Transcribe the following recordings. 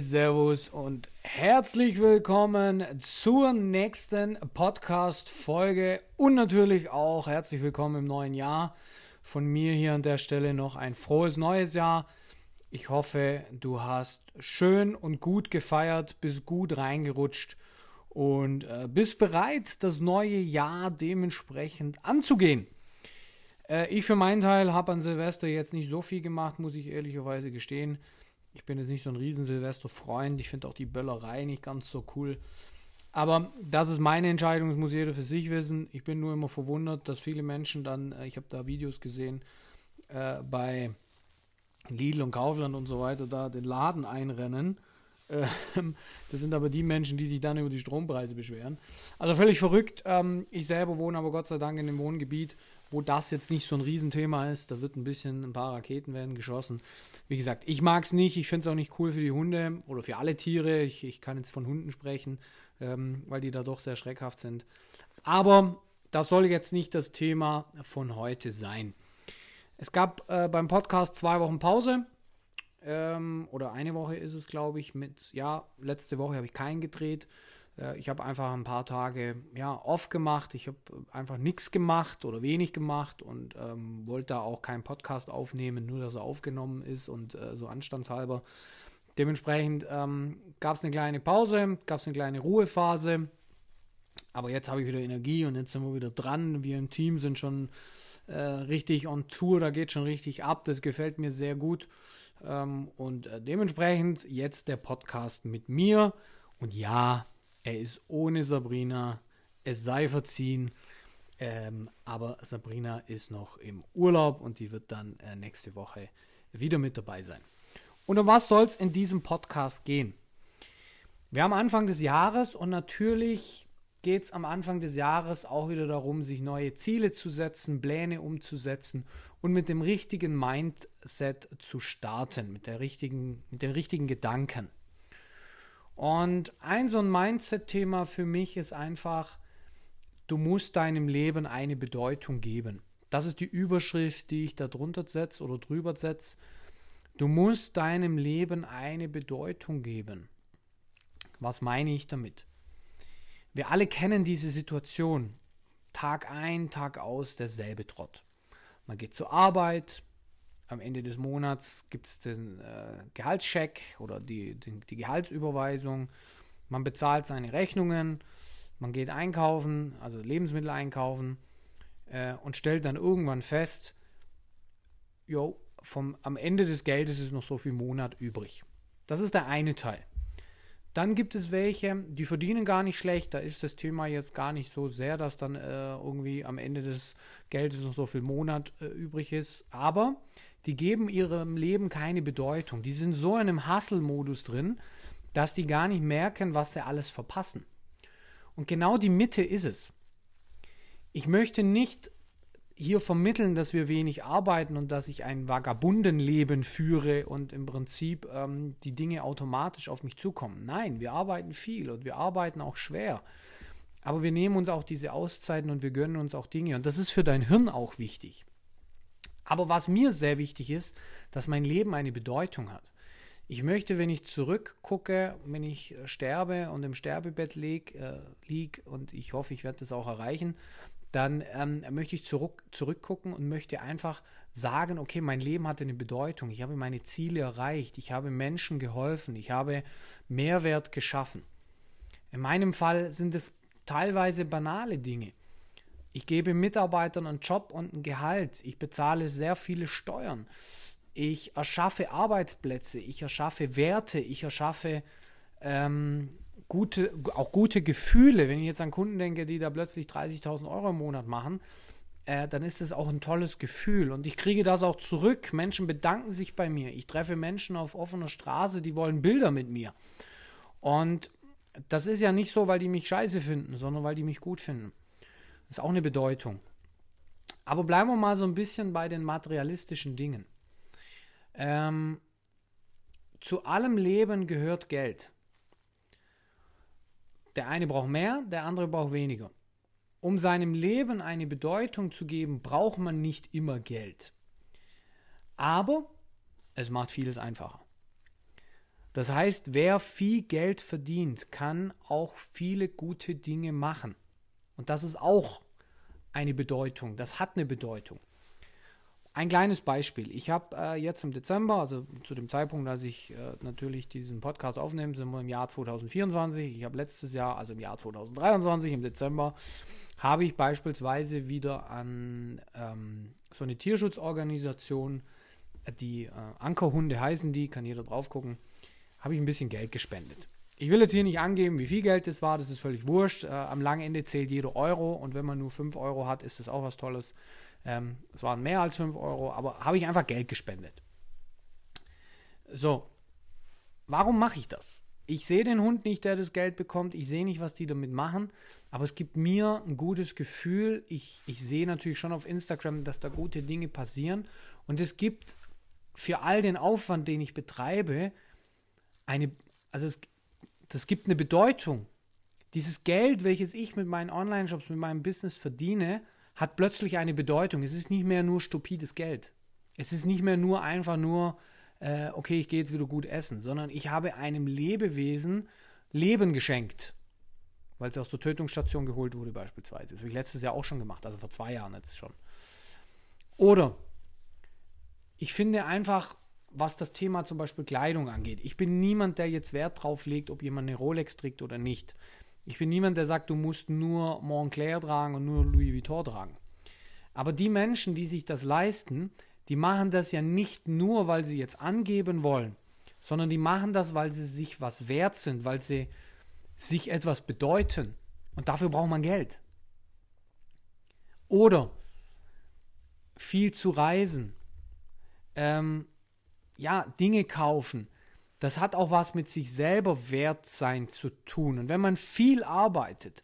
Servus und herzlich willkommen zur nächsten Podcast-Folge und natürlich auch herzlich willkommen im neuen Jahr. Von mir hier an der Stelle noch ein frohes neues Jahr. Ich hoffe, du hast schön und gut gefeiert, bist gut reingerutscht und äh, bist bereit, das neue Jahr dementsprechend anzugehen. Äh, ich für meinen Teil habe an Silvester jetzt nicht so viel gemacht, muss ich ehrlicherweise gestehen. Ich bin jetzt nicht so ein riesen Silvester-Freund. Ich finde auch die Böllerei nicht ganz so cool. Aber das ist meine Entscheidung, das muss jeder für sich wissen. Ich bin nur immer verwundert, dass viele Menschen dann, äh, ich habe da Videos gesehen, äh, bei Lidl und Kaufland und so weiter, da den Laden einrennen. Äh, das sind aber die Menschen, die sich dann über die Strompreise beschweren. Also völlig verrückt. Ähm, ich selber wohne aber Gott sei Dank in einem Wohngebiet, wo das jetzt nicht so ein Riesenthema ist. Da wird ein bisschen, ein paar Raketen werden geschossen. Wie gesagt, ich mag es nicht. Ich finde es auch nicht cool für die Hunde oder für alle Tiere. Ich, ich kann jetzt von Hunden sprechen, ähm, weil die da doch sehr schreckhaft sind. Aber das soll jetzt nicht das Thema von heute sein. Es gab äh, beim Podcast zwei Wochen Pause. Ähm, oder eine Woche ist es, glaube ich. Mit, ja, letzte Woche habe ich keinen gedreht. Äh, ich habe einfach ein paar Tage ja, off gemacht. Ich habe einfach nichts gemacht oder wenig gemacht und ähm, wollte da auch keinen Podcast aufnehmen, nur dass er aufgenommen ist und äh, so anstandshalber. Dementsprechend ähm, gab es eine kleine Pause, gab es eine kleine Ruhephase. Aber jetzt habe ich wieder Energie und jetzt sind wir wieder dran. Wir im Team sind schon äh, richtig on Tour, da geht schon richtig ab. Das gefällt mir sehr gut. Ähm, und äh, dementsprechend jetzt der Podcast mit mir. Und ja, er ist ohne Sabrina. Es sei verziehen. Ähm, aber Sabrina ist noch im Urlaub und die wird dann äh, nächste Woche wieder mit dabei sein. Und um was soll es in diesem Podcast gehen? Wir haben Anfang des Jahres und natürlich geht es am Anfang des Jahres auch wieder darum, sich neue Ziele zu setzen, Pläne umzusetzen und mit dem richtigen Mindset zu starten, mit, der richtigen, mit den richtigen Gedanken. Und ein so ein Mindset-Thema für mich ist einfach, du musst deinem Leben eine Bedeutung geben. Das ist die Überschrift, die ich da drunter setze oder drüber setze. Du musst deinem Leben eine Bedeutung geben. Was meine ich damit? Wir alle kennen diese Situation. Tag ein, Tag aus, derselbe Trott. Man geht zur Arbeit, am Ende des Monats gibt es den äh, Gehaltscheck oder die, die, die, Gehaltsüberweisung. Man bezahlt seine Rechnungen, man geht einkaufen, also Lebensmittel einkaufen äh, und stellt dann irgendwann fest, jo, vom, am Ende des Geldes ist noch so viel Monat übrig. Das ist der eine Teil. Dann gibt es welche, die verdienen gar nicht schlecht. Da ist das Thema jetzt gar nicht so sehr, dass dann äh, irgendwie am Ende des Geldes noch so viel Monat äh, übrig ist. Aber die geben ihrem Leben keine Bedeutung. Die sind so in einem Hustle-Modus drin, dass die gar nicht merken, was sie alles verpassen. Und genau die Mitte ist es. Ich möchte nicht hier vermitteln, dass wir wenig arbeiten und dass ich ein Vagabundenleben führe und im Prinzip ähm, die Dinge automatisch auf mich zukommen. Nein, wir arbeiten viel und wir arbeiten auch schwer. Aber wir nehmen uns auch diese Auszeiten und wir gönnen uns auch Dinge. Und das ist für dein Hirn auch wichtig. Aber was mir sehr wichtig ist, dass mein Leben eine Bedeutung hat. Ich möchte, wenn ich zurückgucke, wenn ich sterbe und im Sterbebett lieg, äh, lieg und ich hoffe, ich werde das auch erreichen, dann ähm, möchte ich zurück, zurückgucken und möchte einfach sagen, okay, mein Leben hatte eine Bedeutung, ich habe meine Ziele erreicht, ich habe Menschen geholfen, ich habe Mehrwert geschaffen. In meinem Fall sind es teilweise banale Dinge. Ich gebe Mitarbeitern einen Job und ein Gehalt, ich bezahle sehr viele Steuern, ich erschaffe Arbeitsplätze, ich erschaffe Werte, ich erschaffe ähm, gute, auch gute Gefühle. Wenn ich jetzt an Kunden denke, die da plötzlich 30.000 Euro im Monat machen, äh, dann ist es auch ein tolles Gefühl. Und ich kriege das auch zurück. Menschen bedanken sich bei mir. Ich treffe Menschen auf offener Straße, die wollen Bilder mit mir. Und das ist ja nicht so, weil die mich scheiße finden, sondern weil die mich gut finden. Ist auch eine Bedeutung. Aber bleiben wir mal so ein bisschen bei den materialistischen Dingen. Ähm, zu allem Leben gehört Geld. Der eine braucht mehr, der andere braucht weniger. Um seinem Leben eine Bedeutung zu geben, braucht man nicht immer Geld. Aber es macht vieles einfacher. Das heißt, wer viel Geld verdient, kann auch viele gute Dinge machen. Und das ist auch eine Bedeutung. Das hat eine Bedeutung. Ein kleines Beispiel. Ich habe äh, jetzt im Dezember, also zu dem Zeitpunkt, als ich äh, natürlich diesen Podcast aufnehme, sind wir im Jahr 2024. Ich habe letztes Jahr, also im Jahr 2023, im Dezember, habe ich beispielsweise wieder an ähm, so eine Tierschutzorganisation, die äh, Ankerhunde heißen die, kann jeder drauf gucken, habe ich ein bisschen Geld gespendet. Ich will jetzt hier nicht angeben, wie viel Geld das war, das ist völlig wurscht. Äh, am langen Ende zählt jeder Euro und wenn man nur 5 Euro hat, ist das auch was Tolles. Ähm, es waren mehr als 5 Euro, aber habe ich einfach Geld gespendet. So, warum mache ich das? Ich sehe den Hund nicht, der das Geld bekommt. Ich sehe nicht, was die damit machen. Aber es gibt mir ein gutes Gefühl. Ich, ich sehe natürlich schon auf Instagram, dass da gute Dinge passieren. Und es gibt für all den Aufwand, den ich betreibe, eine, also es, das gibt eine Bedeutung. Dieses Geld, welches ich mit meinen Online-Shops, mit meinem Business verdiene, hat plötzlich eine Bedeutung. Es ist nicht mehr nur stupides Geld. Es ist nicht mehr nur einfach nur, äh, okay, ich gehe jetzt wieder gut essen, sondern ich habe einem Lebewesen Leben geschenkt, weil es aus der Tötungsstation geholt wurde beispielsweise. Das habe ich letztes Jahr auch schon gemacht, also vor zwei Jahren jetzt schon. Oder ich finde einfach, was das Thema zum Beispiel Kleidung angeht, ich bin niemand, der jetzt Wert drauf legt, ob jemand eine Rolex trägt oder nicht. Ich bin niemand, der sagt, du musst nur Montclair tragen und nur Louis Vuitton tragen. Aber die Menschen, die sich das leisten, die machen das ja nicht nur, weil sie jetzt angeben wollen, sondern die machen das, weil sie sich was wert sind, weil sie sich etwas bedeuten. Und dafür braucht man Geld. Oder viel zu reisen, ähm, ja, Dinge kaufen, das hat auch was mit sich selber wert sein zu tun. Und wenn man viel arbeitet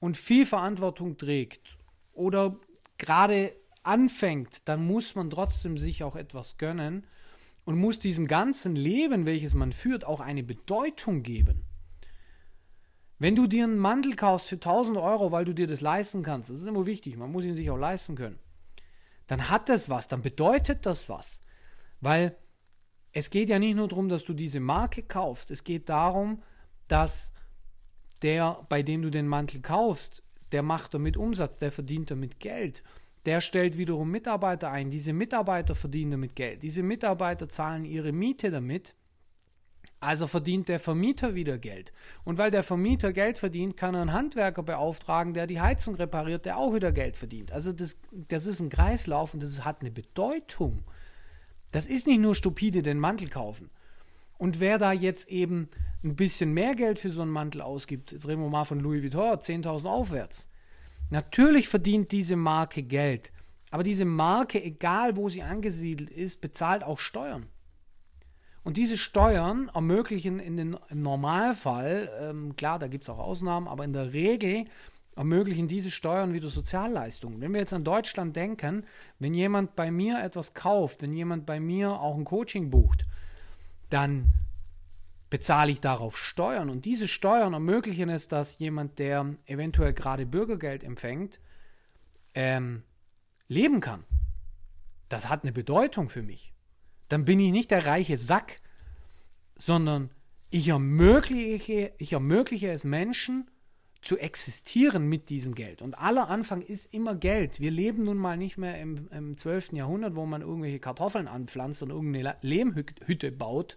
und viel Verantwortung trägt oder gerade anfängt, dann muss man trotzdem sich auch etwas gönnen und muss diesem ganzen Leben, welches man führt, auch eine Bedeutung geben. Wenn du dir einen Mantel kaufst für 1000 Euro, weil du dir das leisten kannst, das ist immer wichtig, man muss ihn sich auch leisten können, dann hat das was, dann bedeutet das was. Weil es geht ja nicht nur darum, dass du diese Marke kaufst. Es geht darum, dass der, bei dem du den Mantel kaufst, der macht damit Umsatz, der verdient damit Geld. Der stellt wiederum Mitarbeiter ein. Diese Mitarbeiter verdienen damit Geld. Diese Mitarbeiter zahlen ihre Miete damit. Also verdient der Vermieter wieder Geld. Und weil der Vermieter Geld verdient, kann er einen Handwerker beauftragen, der die Heizung repariert, der auch wieder Geld verdient. Also das, das ist ein Kreislauf und das hat eine Bedeutung. Das ist nicht nur stupide den Mantel kaufen. Und wer da jetzt eben ein bisschen mehr Geld für so einen Mantel ausgibt, jetzt reden wir mal von Louis Vuitton, 10.000 aufwärts. Natürlich verdient diese Marke Geld. Aber diese Marke, egal wo sie angesiedelt ist, bezahlt auch Steuern. Und diese Steuern ermöglichen in den, im Normalfall, ähm, klar, da gibt es auch Ausnahmen, aber in der Regel ermöglichen diese Steuern wieder Sozialleistungen. Wenn wir jetzt an Deutschland denken, wenn jemand bei mir etwas kauft, wenn jemand bei mir auch ein Coaching bucht, dann bezahle ich darauf Steuern. Und diese Steuern ermöglichen es, dass jemand, der eventuell gerade Bürgergeld empfängt, ähm, leben kann. Das hat eine Bedeutung für mich. Dann bin ich nicht der reiche Sack, sondern ich ermögliche, ich ermögliche es Menschen, zu existieren mit diesem Geld. Und aller Anfang ist immer Geld. Wir leben nun mal nicht mehr im, im 12. Jahrhundert, wo man irgendwelche Kartoffeln anpflanzt und irgendeine Lehmhütte baut,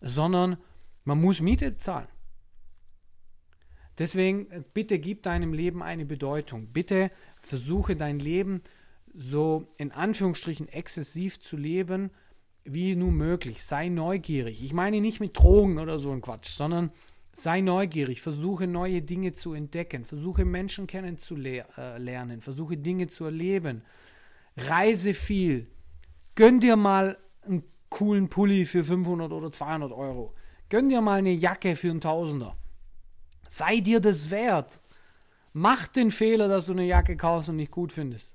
sondern man muss Miete zahlen. Deswegen äh, bitte gib deinem Leben eine Bedeutung. Bitte versuche dein Leben so in Anführungsstrichen exzessiv zu leben, wie nur möglich. Sei neugierig. Ich meine nicht mit Drogen oder so ein Quatsch, sondern Sei neugierig, versuche neue Dinge zu entdecken, versuche Menschen kennenzulernen, versuche Dinge zu erleben. Reise viel. Gönn dir mal einen coolen Pulli für 500 oder 200 Euro. Gönn dir mal eine Jacke für einen Tausender. Sei dir das wert. Mach den Fehler, dass du eine Jacke kaufst und nicht gut findest.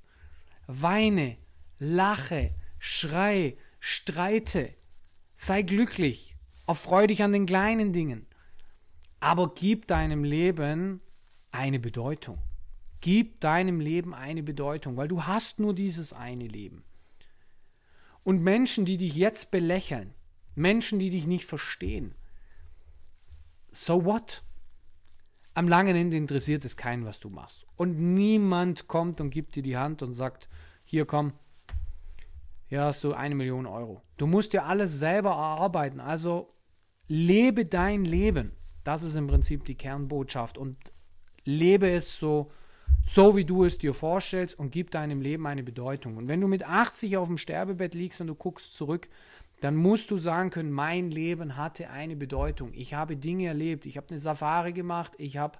Weine, lache, schrei, streite. Sei glücklich. Erfreu dich an den kleinen Dingen. Aber gib deinem Leben eine Bedeutung. Gib deinem Leben eine Bedeutung, weil du hast nur dieses eine Leben. Und Menschen, die dich jetzt belächeln, Menschen, die dich nicht verstehen. So what? Am langen Ende interessiert es keinen, was du machst. Und niemand kommt und gibt dir die Hand und sagt, hier komm, hier hast du eine Million Euro. Du musst dir alles selber erarbeiten. Also lebe dein Leben. Das ist im Prinzip die Kernbotschaft. Und lebe es so, so wie du es dir vorstellst und gib deinem Leben eine Bedeutung. Und wenn du mit 80 auf dem Sterbebett liegst und du guckst zurück, dann musst du sagen können, mein Leben hatte eine Bedeutung. Ich habe Dinge erlebt. Ich habe eine Safari gemacht. Ich habe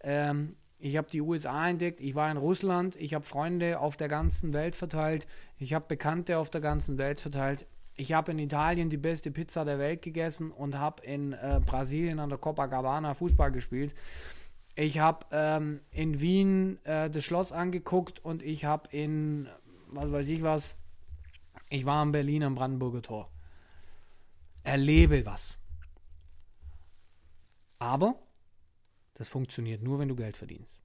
ähm, ich habe die USA entdeckt, ich war in Russland, ich habe Freunde auf der ganzen Welt verteilt, ich habe Bekannte auf der ganzen Welt verteilt. Ich habe in Italien die beste Pizza der Welt gegessen und habe in äh, Brasilien an der Copacabana Fußball gespielt. Ich habe ähm, in Wien äh, das Schloss angeguckt und ich habe in, was weiß ich was, ich war in Berlin am Brandenburger Tor. Erlebe was. Aber das funktioniert nur, wenn du Geld verdienst.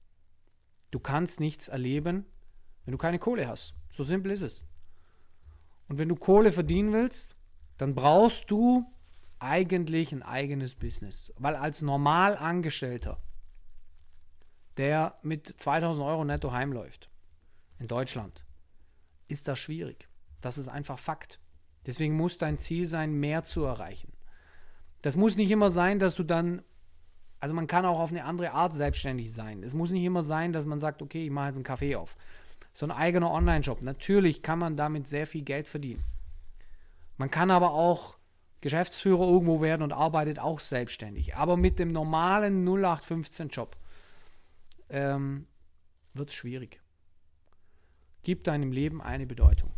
Du kannst nichts erleben, wenn du keine Kohle hast. So simpel ist es. Und wenn du Kohle verdienen willst, dann brauchst du eigentlich ein eigenes Business. Weil als Normalangestellter, der mit 2000 Euro netto heimläuft, in Deutschland, ist das schwierig. Das ist einfach Fakt. Deswegen muss dein Ziel sein, mehr zu erreichen. Das muss nicht immer sein, dass du dann also man kann auch auf eine andere Art selbstständig sein. Es muss nicht immer sein, dass man sagt, okay, ich mache jetzt einen Kaffee auf. So ein eigener Online-Shop. Natürlich kann man damit sehr viel Geld verdienen. Man kann aber auch Geschäftsführer irgendwo werden und arbeitet auch selbstständig. Aber mit dem normalen 0815-Job ähm, wird es schwierig. Gib deinem Leben eine Bedeutung.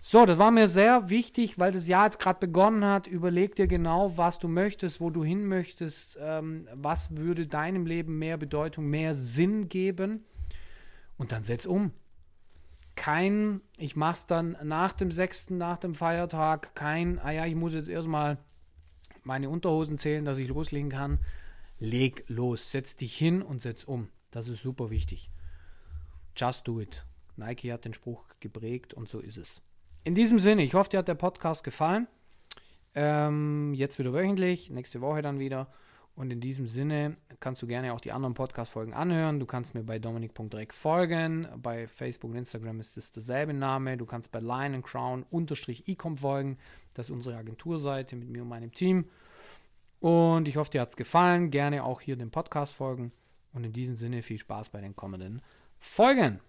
So, das war mir sehr wichtig, weil das Jahr jetzt gerade begonnen hat. Überleg dir genau, was du möchtest, wo du hin möchtest, ähm, was würde deinem Leben mehr Bedeutung, mehr Sinn geben. Und dann setz um. Kein, ich mach's dann nach dem 6., nach dem Feiertag, kein, ah ja, ich muss jetzt erstmal meine Unterhosen zählen, dass ich loslegen kann. Leg los, setz dich hin und setz um. Das ist super wichtig. Just do it. Nike hat den Spruch geprägt und so ist es. In diesem Sinne, ich hoffe, dir hat der Podcast gefallen. Ähm, jetzt wieder wöchentlich, nächste Woche dann wieder. Und in diesem Sinne kannst du gerne auch die anderen Podcast-Folgen anhören. Du kannst mir bei dominik.direkt folgen. Bei Facebook und Instagram ist es derselbe Name. Du kannst bei Lion and Crown unterstrich ecom folgen. Das ist unsere Agenturseite mit mir und meinem Team. Und ich hoffe, dir hat es gefallen. Gerne auch hier dem Podcast folgen. Und in diesem Sinne viel Spaß bei den kommenden Folgen.